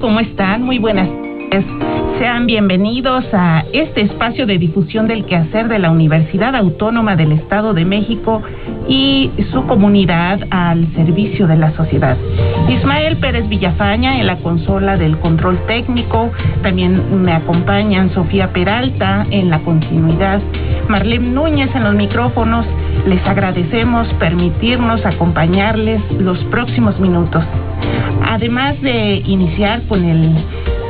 ¿Cómo están? Muy buenas tardes. Sean bienvenidos a este espacio de difusión del quehacer de la Universidad Autónoma del Estado de México y su comunidad al servicio de la sociedad. Ismael Pérez Villafaña en la consola del control técnico, también me acompañan Sofía Peralta en la continuidad, Marlene Núñez en los micrófonos. Les agradecemos permitirnos acompañarles los próximos minutos. Además de iniciar con el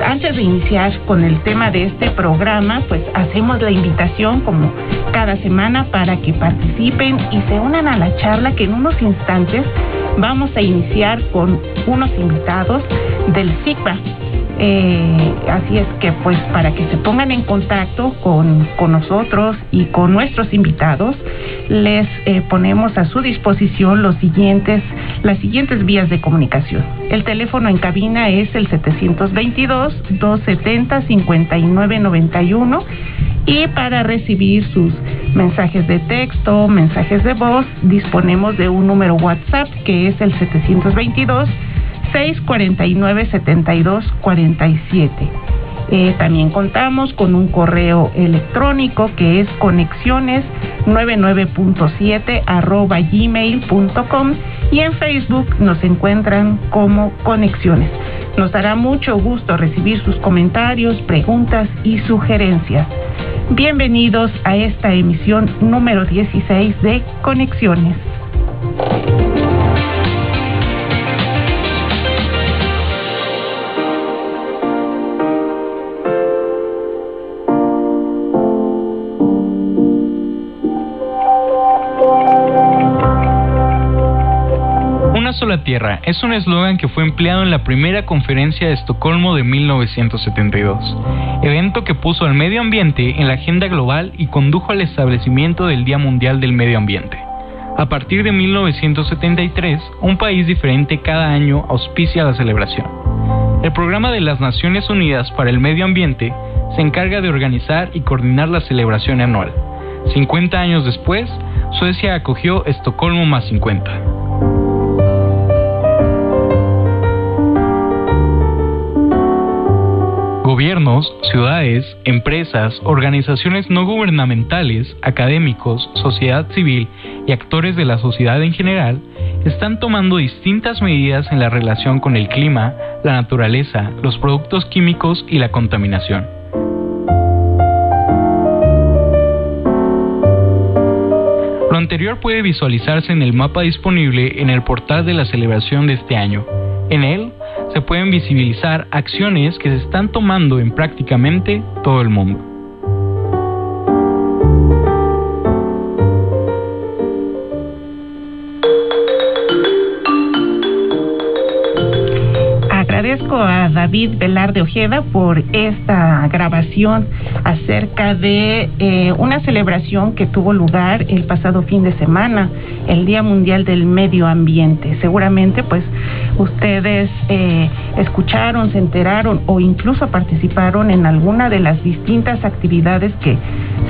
antes de iniciar con el tema de este programa, pues hacemos la invitación como cada semana para que participen y se unan a la charla que en unos instantes vamos a iniciar con unos invitados del CICBA. Eh, así es que pues para que se pongan en contacto con, con nosotros y con nuestros invitados, les eh, ponemos a su disposición los siguientes, las siguientes vías de comunicación. El teléfono en cabina es el 722-270-5991 y para recibir sus mensajes de texto, mensajes de voz, disponemos de un número WhatsApp que es el 722 649-7247. Eh, también contamos con un correo electrónico que es conexiones99.7 arroba gmail.com y en Facebook nos encuentran como Conexiones. Nos dará mucho gusto recibir sus comentarios, preguntas y sugerencias. Bienvenidos a esta emisión número 16 de Conexiones. Sola tierra es un eslogan que fue empleado en la primera conferencia de Estocolmo de 1972, evento que puso al medio ambiente en la agenda global y condujo al establecimiento del Día Mundial del Medio Ambiente. A partir de 1973, un país diferente cada año auspicia la celebración. El Programa de las Naciones Unidas para el Medio Ambiente se encarga de organizar y coordinar la celebración anual. 50 años después, Suecia acogió Estocolmo más 50. Gobiernos, ciudades, empresas, organizaciones no gubernamentales, académicos, sociedad civil y actores de la sociedad en general están tomando distintas medidas en la relación con el clima, la naturaleza, los productos químicos y la contaminación. Lo anterior puede visualizarse en el mapa disponible en el portal de la celebración de este año. En él se pueden visibilizar acciones que se están tomando en prácticamente todo el mundo. David Velarde Ojeda por esta grabación acerca de eh, una celebración que tuvo lugar el pasado fin de semana, el Día Mundial del Medio Ambiente. Seguramente pues ustedes eh, escucharon, se enteraron o incluso participaron en alguna de las distintas actividades que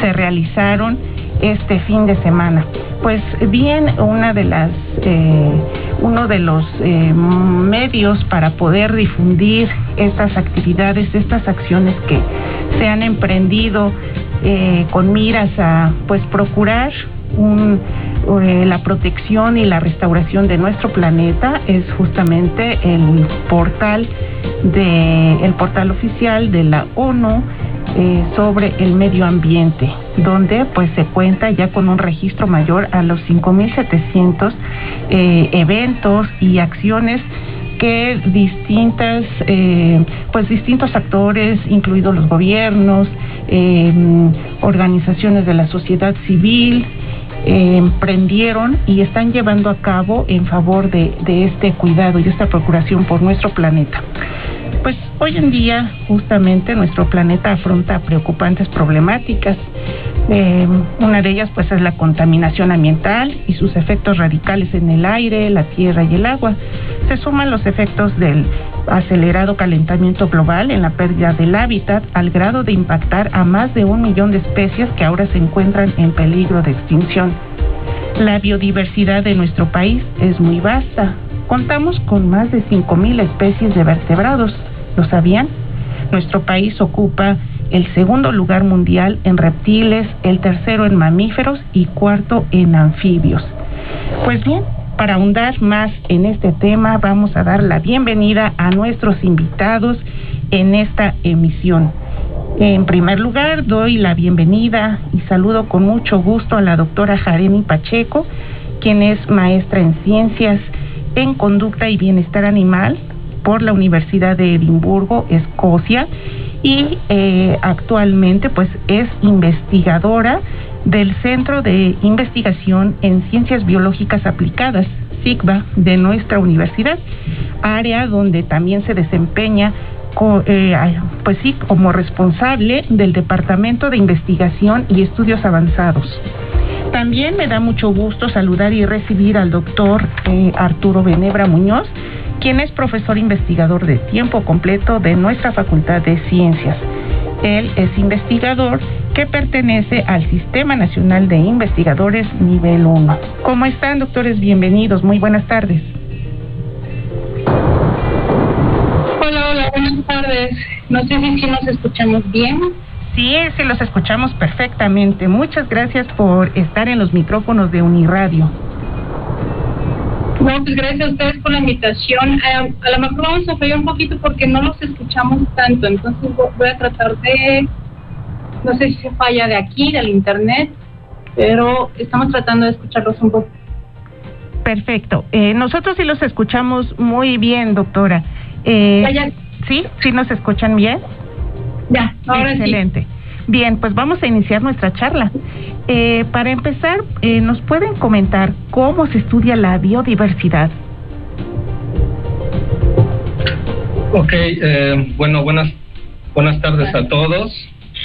se realizaron este fin de semana. Pues bien, una de las eh, uno de los eh, medios para poder difundir estas actividades, estas acciones que se han emprendido eh, con miras a pues procurar un, eh, la protección y la restauración de nuestro planeta es justamente el portal de el portal oficial de la ONU eh, sobre el medio ambiente, donde pues se cuenta ya con un registro mayor a los 5.700 eh, eventos y acciones que distintas, eh, pues distintos actores, incluidos los gobiernos, eh, organizaciones de la sociedad civil eh, emprendieron y están llevando a cabo en favor de, de este cuidado y esta procuración por nuestro planeta. Pues hoy en día justamente nuestro planeta afronta preocupantes problemáticas. Eh, una de ellas pues es la contaminación ambiental y sus efectos radicales en el aire, la tierra y el agua. Se suman los efectos del acelerado calentamiento global en la pérdida del hábitat al grado de impactar a más de un millón de especies que ahora se encuentran en peligro de extinción. La biodiversidad de nuestro país es muy vasta. Contamos con más de 5.000 especies de vertebrados. ¿Lo sabían? Nuestro país ocupa el segundo lugar mundial en reptiles, el tercero en mamíferos y cuarto en anfibios. Pues bien, para ahondar más en este tema, vamos a dar la bienvenida a nuestros invitados en esta emisión. En primer lugar, doy la bienvenida y saludo con mucho gusto a la doctora Jareni Pacheco, quien es maestra en ciencias en conducta y bienestar animal por la Universidad de Edimburgo, Escocia, y eh, actualmente pues es investigadora del Centro de Investigación en Ciencias Biológicas Aplicadas, SIGBA, de nuestra universidad, área donde también se desempeña eh, pues como responsable del Departamento de Investigación y Estudios Avanzados. También me da mucho gusto saludar y recibir al doctor eh, Arturo Benebra Muñoz, quien es profesor investigador de tiempo completo de nuestra Facultad de Ciencias. Él es investigador que pertenece al Sistema Nacional de Investigadores Nivel 1. ¿Cómo están, doctores? Bienvenidos. Muy buenas tardes. Hola, hola, buenas tardes. No sé si, nos escuchamos bien. Sí, sí, los escuchamos perfectamente. Muchas gracias por estar en los micrófonos de Uniradio. No, pues gracias a ustedes por la invitación. Eh, a lo mejor vamos a fallar un poquito porque no los escuchamos tanto, entonces voy a tratar de, no sé si se falla de aquí, del internet, pero estamos tratando de escucharlos un poco. Perfecto. Eh, nosotros sí los escuchamos muy bien, doctora. Eh, ¿Sí? ¿Sí nos escuchan bien? Ya, ahora Excelente. Bien, pues vamos a iniciar nuestra charla. Eh, para empezar, eh, ¿nos pueden comentar cómo se estudia la biodiversidad? Ok, eh, bueno, buenas, buenas tardes a todos,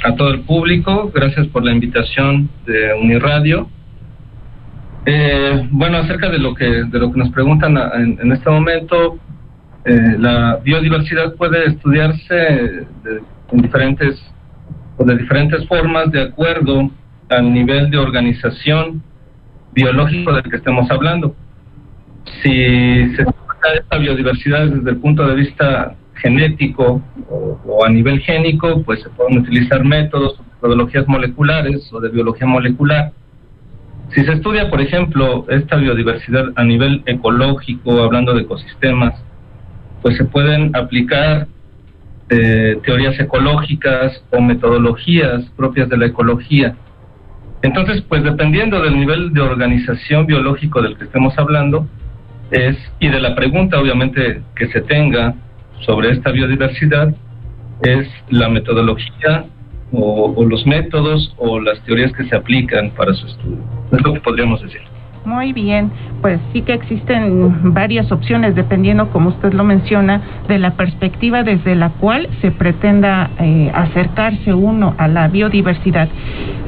a todo el público. Gracias por la invitación de Uniradio. bueno, acerca de lo que de lo que nos preguntan en, este momento, la biodiversidad puede estudiarse en diferentes o de diferentes formas de acuerdo al nivel de organización biológico del que estemos hablando. Si se trata esta biodiversidad desde el punto de vista genético o, a nivel génico, pues se pueden utilizar métodos, metodologías moleculares o de biología molecular. Si se estudia, por ejemplo, esta biodiversidad a nivel ecológico, hablando de ecosistemas, pues se pueden aplicar eh, teorías ecológicas o metodologías propias de la ecología. Entonces, pues dependiendo del nivel de organización biológico del que estemos hablando, es, y de la pregunta obviamente que se tenga sobre esta biodiversidad, es la metodología o, o los métodos o las teorías que se aplican para su estudio. Es lo que podríamos decir. Muy bien, pues sí que existen varias opciones dependiendo, como usted lo menciona, de la perspectiva desde la cual se pretenda eh, acercarse uno a la biodiversidad.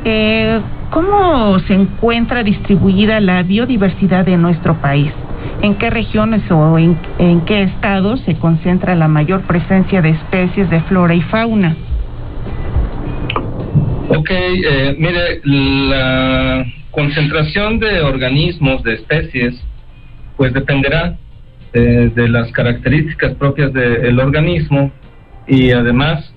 Eh, ¿Cómo se encuentra distribuida la biodiversidad de nuestro país? ¿En qué regiones o en, qué estados se concentra la mayor presencia de especies de flora y fauna? Ok, eh, mire, la concentración de organismos, de especies, pues dependerá eh, de las características propias del organismo y además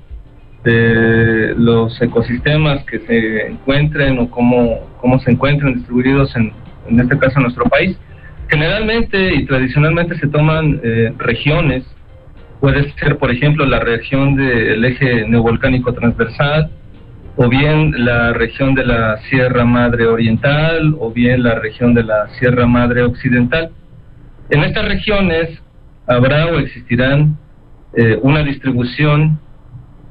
de los ecosistemas que se encuentren o cómo, cómo se encuentran distribuidos en, en este caso en nuestro país. Generalmente y tradicionalmente se toman eh, regiones, puede ser por ejemplo la región del eje neovolcánico transversal, o bien la región de la Sierra Madre Oriental o bien la región de la Sierra Madre Occidental. En estas regiones habrá o existirán eh, una distribución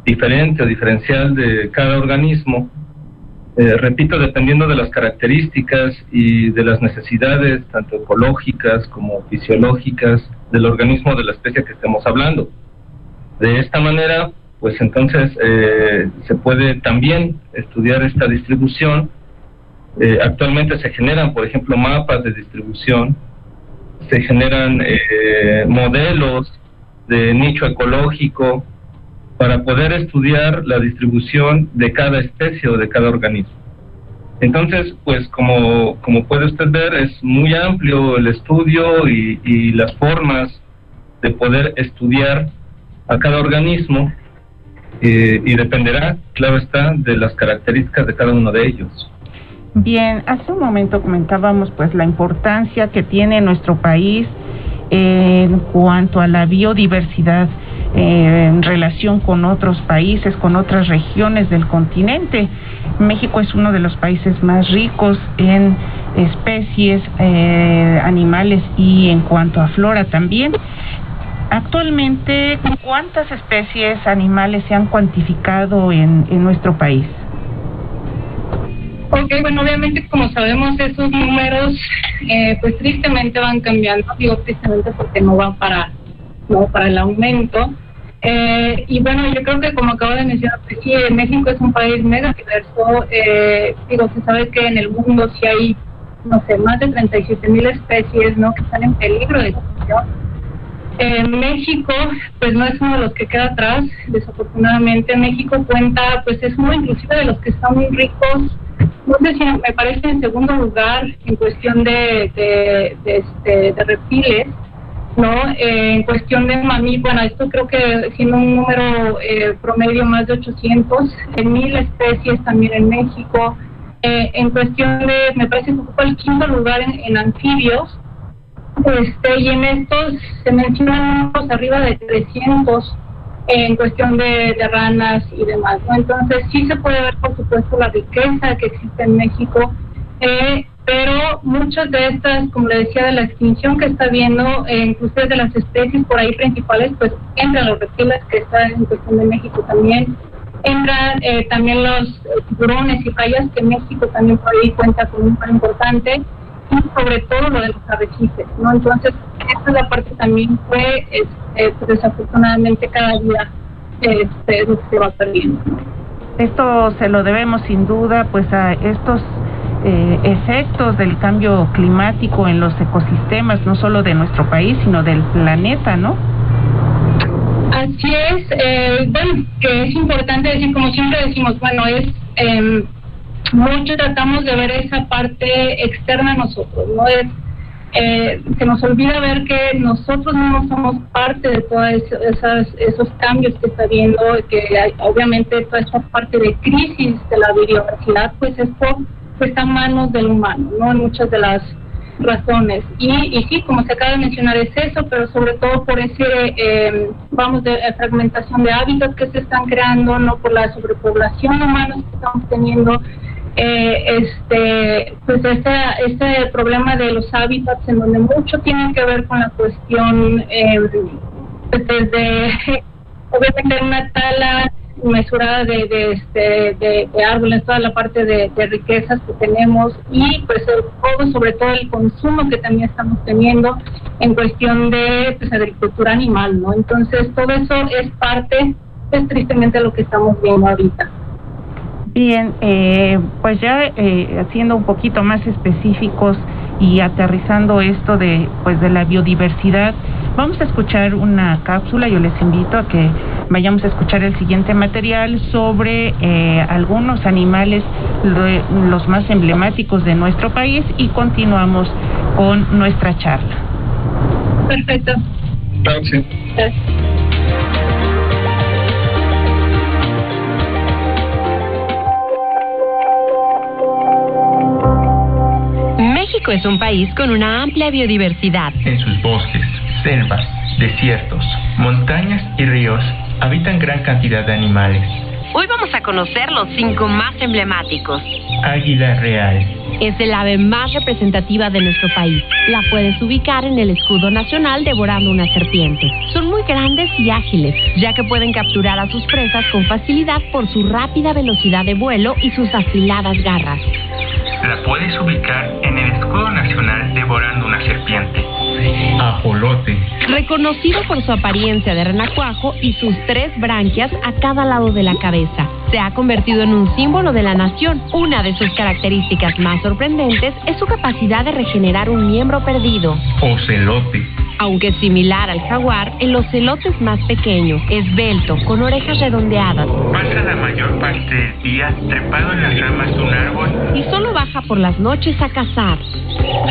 diferente o diferencial de cada organismo eh, repito, dependiendo de las características y de las necesidades, tanto ecológicas como fisiológicas, del organismo de la especie que estemos hablando. De esta manera, pues entonces eh, se puede también estudiar esta distribución. Eh, actualmente se generan, por ejemplo, mapas de distribución, se generan modelos de nicho ecológico, para poder estudiar la distribución de cada especie o de cada organismo. Entonces, pues como, como puede usted ver, es muy amplio el estudio y las formas de poder estudiar a cada organismo eh, y dependerá, claro está, de las características de cada uno de ellos. Bien, hace un momento comentábamos pues la importancia que tiene nuestro país en cuanto a la biodiversidad eh, en relación con otros países, con otras regiones del continente. México es uno de los países más ricos en especies eh, animales y en cuanto a flora también. Actualmente, ¿cuántas especies animales se han cuantificado en, en nuestro país? Ok, bueno, obviamente como sabemos esos números, eh, pues tristemente van cambiando, digo tristemente porque no van para, no para el aumento. Eh, y bueno, yo creo que como acabo de mencionar, pues sí, México es un país mega diverso. Eh, digo, se sabe que en el mundo sí hay, no sé, más de 37 mil especies, ¿no? Que están en peligro de extinción. En México, pues no es uno de los que queda atrás, desafortunadamente. México cuenta, pues es uno inclusive de los que están muy ricos no sé si me parece en segundo lugar en cuestión de, de, este, de reptiles, ¿no? Eh, en cuestión de mamí, bueno, esto creo que siendo un número eh, promedio más de 800, en mil especies también en México. Eh, en cuestión de, me parece que ocupa el quinto lugar en, anfibios, este, y en estos se mencionan arriba de 300 en cuestión de, ranas y demás. ¿no? Entonces sí se puede ver, por supuesto, la riqueza que existe en México, eh, pero muchas de estas, como le decía, de la extinción que está habiendo, eh, incluso de las especies por ahí principales, pues entran los reptiles que están en cuestión de México también, entran eh, también los tiburones y playas que México también por ahí cuenta con un pan importante, y sobre todo lo de los arrecifes, ¿no? Entonces, esta es la parte también fue este, pues, desafortunadamente cada día este, se va perdiendo. Esto se lo debemos sin duda pues a estos eh, efectos del cambio climático en los ecosistemas, no solo de nuestro país, sino del planeta, ¿no? Así es, eh, bueno, que es importante decir, como siempre decimos, bueno, es eh, mucho tratamos de ver esa parte externa a nosotros, ¿no? Es, eh, se nos olvida ver que nosotros no somos parte de todos esos, cambios que está habiendo, que obviamente toda esa parte de crisis de la biodiversidad, pues esto está en manos del humano, ¿no? En muchas de las razones. Y, y sí, como se acaba de mencionar, es eso, pero sobre todo por ese, eh, vamos, de fragmentación de hábitats que se están creando, no por la sobrepoblación humana que estamos teniendo, eh, este pues este, este problema de los hábitats en donde mucho tiene que ver con la cuestión eh, pues, desde obviamente una tala mesurada de, de, este, de, árboles, toda la parte de, riquezas que tenemos y pues todo, sobre todo el consumo que también estamos teniendo en cuestión de pues, agricultura animal, ¿no? Entonces todo eso es parte, es tristemente lo que estamos viendo ahorita. Bien, eh, pues ya eh, siendo un poquito más específicos y aterrizando esto de pues de la biodiversidad, vamos a escuchar una cápsula. Yo les invito a que vayamos a escuchar el siguiente material sobre eh, algunos animales los más emblemáticos de nuestro país y continuamos con nuestra charla. Perfecto. Gracias. México es un país con una amplia biodiversidad. En sus bosques, selvas, desiertos, montañas y ríos habitan gran cantidad de animales. Hoy vamos a conocer los cinco más emblemáticos. Águila Real. Es el ave más representativa de nuestro país. La puedes ubicar en el escudo nacional devorando una serpiente. Son muy grandes y ágiles, ya que pueden capturar a sus presas con facilidad por su rápida velocidad de vuelo y sus afiladas garras. La puedes ubicar en el nacional devorando una serpiente. Ajolote. Reconocido por su apariencia de renacuajo y sus tres branquias a cada lado de la cabeza, se ha convertido en un símbolo de la nación. Una de sus características más sorprendentes es su capacidad de regenerar un miembro perdido. Ocelote. Aunque similar al jaguar, el ocelote es más pequeño, esbelto, con orejas redondeadas. Pasa la mayor parte del día trepado en las ramas de un árbol. Y solo baja por las noches a cazar.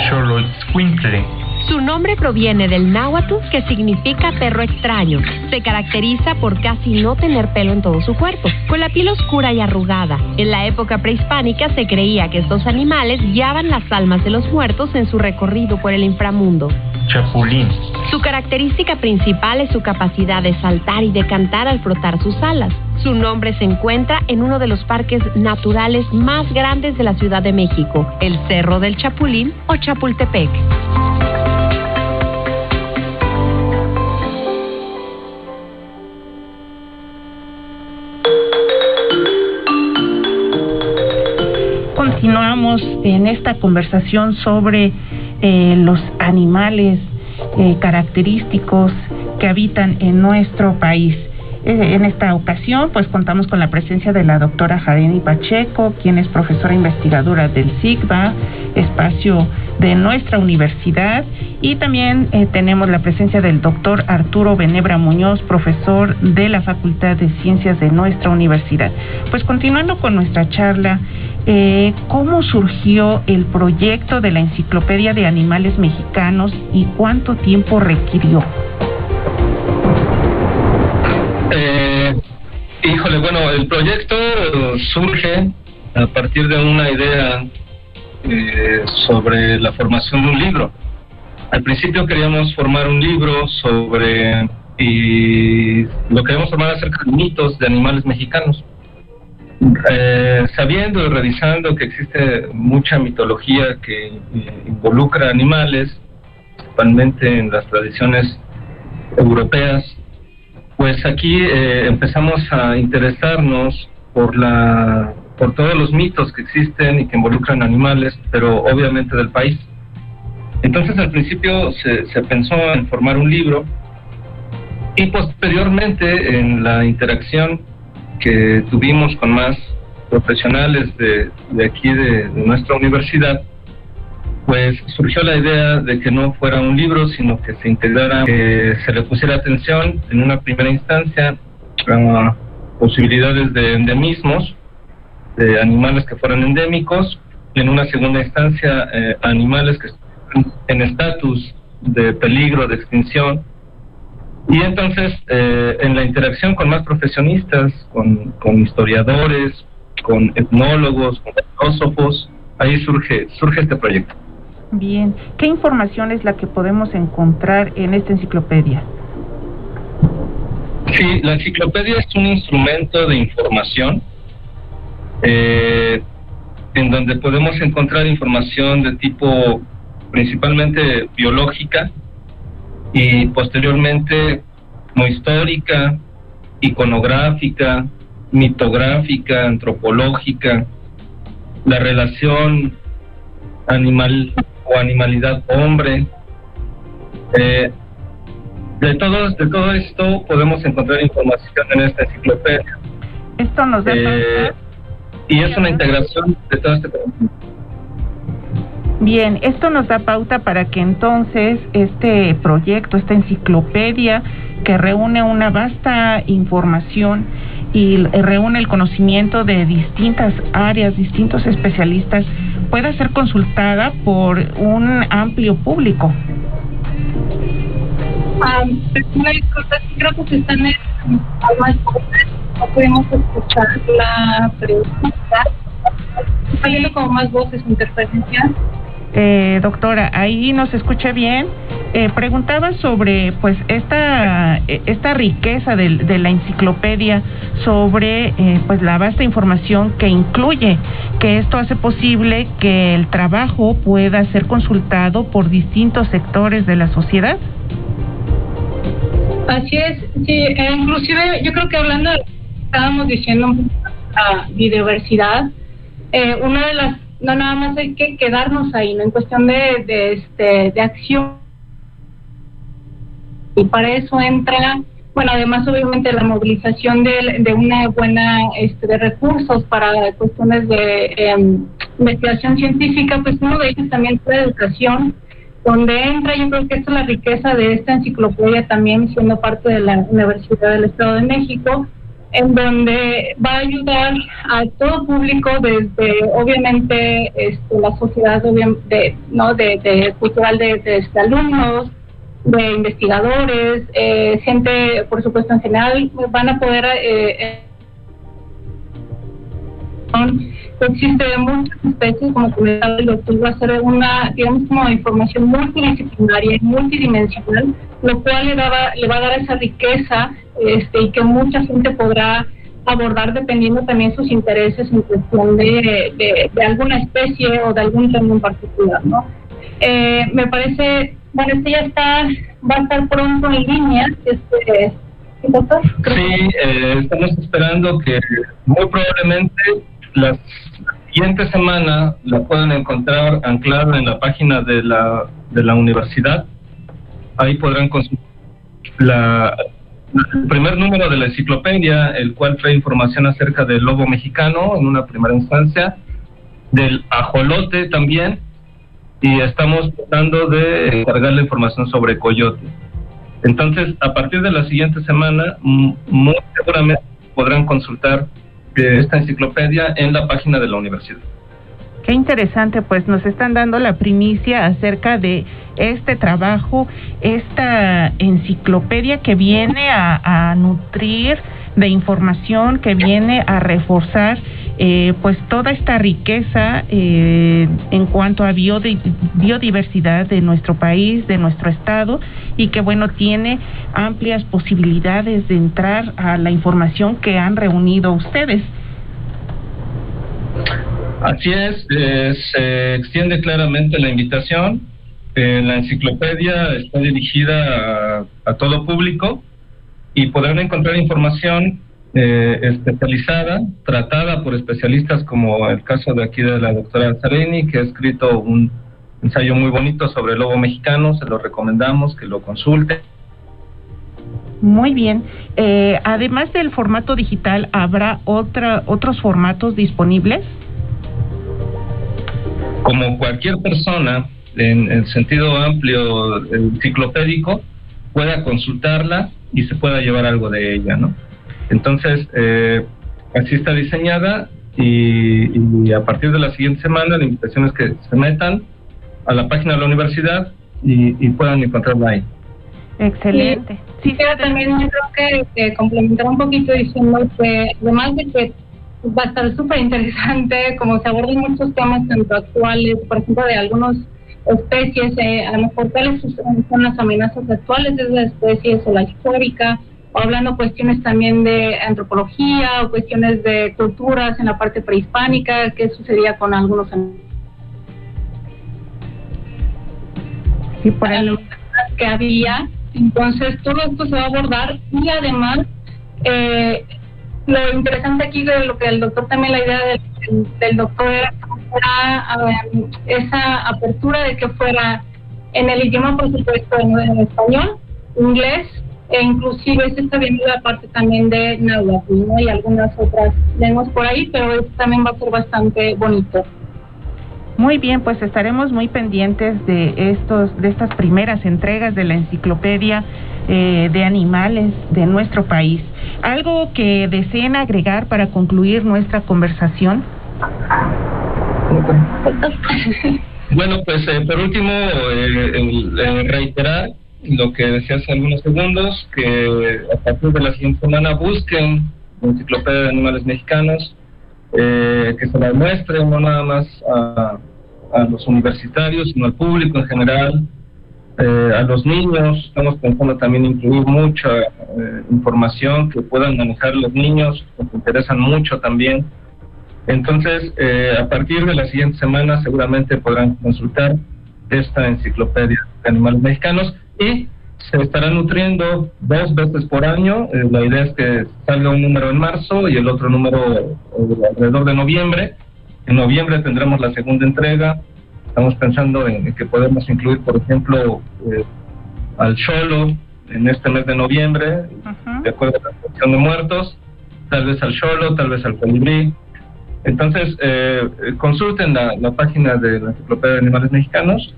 Xoloitzcuintle. Su nombre proviene del náhuatl, que significa perro extraño. Se caracteriza por casi no tener pelo en todo su cuerpo, con la piel oscura y arrugada. En la época prehispánica se creía que estos animales guiaban las almas de los muertos en su recorrido por el inframundo. Chapulín. Su característica principal es su capacidad de saltar y de cantar al frotar sus alas. Su nombre se encuentra en uno de los parques naturales más grandes de la Ciudad de México, el Cerro del Chapulín o Chapultepec. Continuamos en esta conversación sobre eh, los animales eh, característicos que habitan en nuestro país. Eh, en esta ocasión, pues contamos con la presencia de la doctora Jareni Pacheco, quien es profesora investigadora del SIGBA, espacio de nuestra universidad, y también eh, tenemos la presencia del doctor Arturo Benebra Muñoz, profesor de la Facultad de Ciencias de nuestra universidad. Pues continuando con nuestra charla, eh, ¿cómo surgió el proyecto de la Enciclopedia de Animales Mexicanos y cuánto tiempo requirió? Eh, híjole, bueno, el proyecto surge a partir de una idea eh, sobre la formación de un libro. Al principio queríamos formar un libro sobre y lo queríamos formar acerca de mitos de animales mexicanos. Eh, sabiendo y revisando que existe mucha mitología que eh, involucra animales, principalmente en las tradiciones europeas, pues aquí eh, empezamos a interesarnos por la por todos los mitos que existen y que involucran animales, pero obviamente del país. Entonces al principio se, pensó en formar un libro y posteriormente en la interacción que tuvimos con más profesionales de, de aquí de nuestra universidad, pues surgió la idea de que no fuera un libro, sino que se integrara, que se le pusiera atención en una primera instancia a posibilidades de endemismos, de animales que fueran endémicos, en una segunda instancia eh, animales que están en estatus de peligro, de extinción. Y entonces, eh, en la interacción con más profesionistas, con, con historiadores, con etnólogos, con filósofos, ahí surge, surge este proyecto. Bien, ¿qué información es la que podemos encontrar en esta enciclopedia? Sí, la enciclopedia es un instrumento de información eh, en donde podemos encontrar información de tipo principalmente biológica y posteriormente como histórica, iconográfica, mitográfica, antropológica, la relación animal o animalidad hombre. Eh, de todo, de todo esto podemos encontrar información en esta enciclopedia. Esto nos da Eh, y es una integración de todo este conocimiento. Bien, esto nos da pauta para que entonces este proyecto, esta enciclopedia que reúne una vasta información y reúne el conocimiento de distintas áreas, distintos especialistas, pueda ser consultada por un amplio público. Um, creo que se están voces, no pudimos escuchar la pregunta. Saliendo como más voces, interferencia. Eh, doctora, ahí nos escucha bien. Eh, preguntaba sobre pues esta esta riqueza de, de la enciclopedia sobre eh, pues la vasta información que incluye que esto hace posible que el trabajo pueda ser consultado por distintos sectores de la sociedad así es sí eh, inclusive yo creo que hablando estábamos diciendo la biodiversidad eh, una de las no nada más hay que quedarnos ahí no en cuestión de, de este de acción. Y para eso entra, bueno, además obviamente la movilización de, de una buena este, de recursos para cuestiones de em, investigación científica, pues uno de ellos también es la educación, donde entra, yo creo que esta es la riqueza de esta enciclopedia también siendo parte de la Universidad del Estado de México, en donde va a ayudar a todo público desde obviamente este, la sociedad de, no de, de cultural de, de, alumnos de investigadores, eh, gente, por supuesto, en general, van a poder... Eh, eh existen muchas especies, como comentaba el doctor, va a ser una, digamos, como información multidisciplinaria y multidimensional, lo cual le, daba, le va a dar esa riqueza este, y que mucha gente podrá abordar dependiendo también sus intereses en cuestión de, de, alguna especie o de algún tema en particular, ¿no? Eh, me parece bueno, este ya está, va a estar pronto en línea. Este? Sí, eh, estamos esperando que muy probablemente la siguiente semana la puedan encontrar anclada en la página de la, de la universidad. Ahí podrán consultar la, el primer número de la enciclopedia, el cual trae información acerca del lobo mexicano en una primera instancia, del ajolote también, y estamos tratando de cargar la información sobre Coyote. Entonces, a partir de la siguiente semana, muy seguramente podrán consultar eh, esta enciclopedia en la página de la universidad. Qué interesante, pues nos están dando la primicia acerca de este trabajo, esta enciclopedia que viene a, nutrir de información que viene a reforzar eh, pues toda esta riqueza eh, en cuanto a biodiversidad de nuestro país, de nuestro estado y que bueno tiene amplias posibilidades de entrar a la información que han reunido ustedes. Así es, eh, se extiende claramente la invitación. la enciclopedia está dirigida a todo público y podrán encontrar información eh, especializada, tratada por especialistas como el caso de aquí de la doctora Zareni, que ha escrito un ensayo muy bonito sobre el lobo mexicano, se lo recomendamos que lo consulte. Muy bien. Eh, además del formato digital, ¿habrá otra, otros formatos disponibles? Como cualquier persona, en el sentido amplio enciclopédico, pueda consultarla y se pueda llevar algo de ella, ¿no? Entonces, eh, así está diseñada y, a partir de la siguiente semana la invitación es que se metan a la página de la universidad y, puedan encontrarla ahí. Excelente. Sí, sí también yo creo que, complementar un poquito diciendo que además de que va a estar súper interesante, como se abordan muchos temas tanto actuales, por ejemplo, de algunos especies, eh, a lo mejor cuáles son las amenazas actuales de esas especies o la histórica, o hablando cuestiones también de antropología o cuestiones de culturas en la parte prehispánica, qué sucedía con algunos sí, por que había. Entonces, todo esto se va a abordar y además, eh, lo interesante aquí de lo que el doctor también, la idea del, doctor era esa apertura de que fuera en el idioma, por supuesto, en, español, inglés, e inclusive se está viendo la parte también de náhuatl y algunas otras lenguas por ahí, pero esto también va a ser bastante bonito. Muy bien, pues estaremos muy pendientes de estos, de estas primeras entregas de la enciclopedia eh, de animales de nuestro país. ¿Algo que deseen agregar para concluir nuestra conversación? Bueno, pues eh, por último, eh, reiterar lo que decía hace algunos segundos, que a partir de la siguiente semana busquen la enciclopedia de animales mexicanos, eh, que se la muestren no nada más a, a, los universitarios, sino al público en general, eh, a los niños, estamos pensando también incluir mucha eh, información que puedan manejar los niños, nos interesan mucho también. Entonces, eh, a partir de la siguiente semana seguramente podrán consultar esta enciclopedia de animales mexicanos y se estará nutriendo dos veces por año. la idea es que salga un número en marzo y el otro número alrededor de noviembre. En noviembre tendremos la segunda entrega Estamos pensando en, que podemos incluir, por ejemplo, eh, al Cholo en este mes de noviembre, de acuerdo a la cuestión de muertos, tal vez al Cholo, tal vez al Colibrí. Entonces, eh, consulten la, página de la Enciclopedia de Animales Mexicanos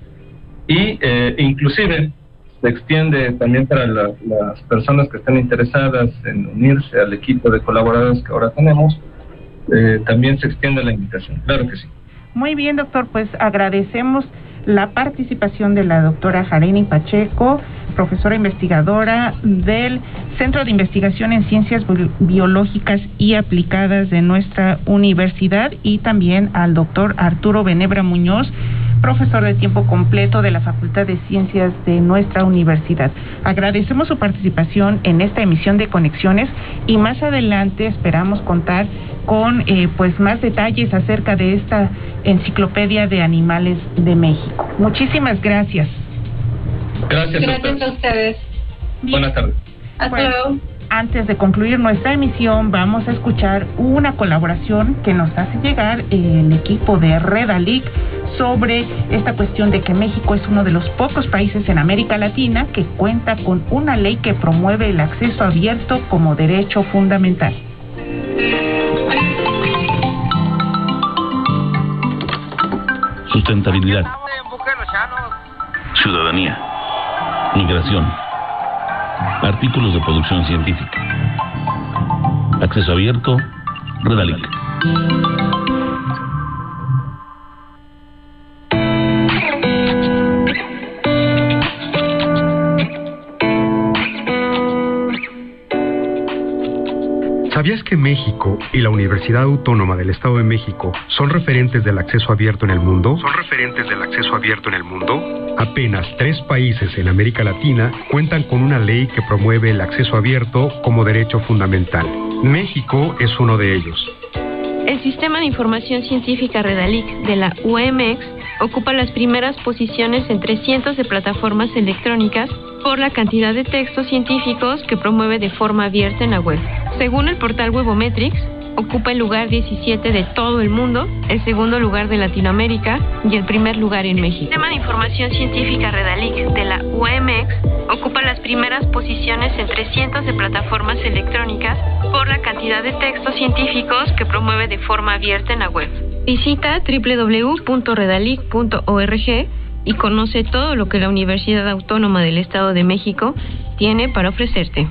y eh, inclusive se extiende también para las personas que estén interesadas en unirse al equipo de colaboradores que ahora tenemos, también se extiende la invitación, claro que sí. Muy bien, doctor, pues agradecemos la participación de la doctora Jareni Pacheco, profesora investigadora del Centro de Investigación en Ciencias Biológicas y Aplicadas de nuestra universidad, y también al doctor Arturo Benebra Muñoz, profesor de tiempo completo de la Facultad de Ciencias de nuestra universidad. Agradecemos su participación en esta emisión de Conexiones y más adelante esperamos contar con eh, pues más detalles acerca de esta enciclopedia de animales de México. Muchísimas gracias. Gracias, gracias a ustedes. Buenas tardes. Hasta luego. Antes de concluir nuestra emisión, vamos a escuchar una colaboración que nos hace llegar el equipo de Redalic sobre esta cuestión de que México es uno de los pocos países en América Latina que cuenta con una ley que promueve el acceso abierto como derecho fundamental. Sustentabilidad. Ciudadanía. Migración Artículos de producción científica. Acceso abierto. Redalic. ¿Sabías que México y la Universidad Autónoma del Estado de México son referentes del acceso abierto en el mundo? ¿Son referentes del acceso abierto en el mundo? Apenas tres países en América Latina cuentan con una ley que promueve el acceso abierto como derecho fundamental. México es uno de ellos. El Sistema de Información Científica Redalic de la UMX ocupa las primeras posiciones entre cientos de plataformas electrónicas por la cantidad de textos científicos que promueve de forma abierta en la web. Según el portal Webometrics, ocupa el lugar 17 de todo el mundo, el segundo lugar de Latinoamérica y el primer lugar en México. El Sistema de Información Científica Redalic de la UMX ocupa las primeras posiciones entre cientos de plataformas electrónicas por la cantidad de textos científicos que promueve de forma abierta en la web. Visita www.redalic.org y conoce todo lo que la Universidad Autónoma del Estado de México tiene para ofrecerte.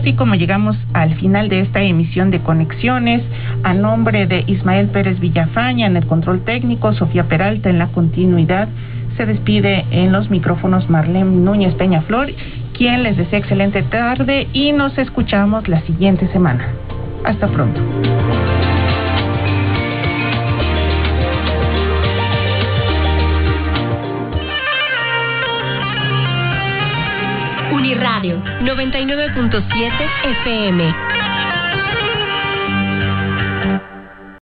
Así como llegamos al final de esta emisión de Conexiones. A nombre de Ismael Pérez Villafaña en el control técnico, Sofía Peralta en la continuidad se despide en los micrófonos Marlene Núñez Peñaflor, quien les desea excelente tarde y nos escuchamos la siguiente semana. Hasta pronto. Uniradio 99.7 FM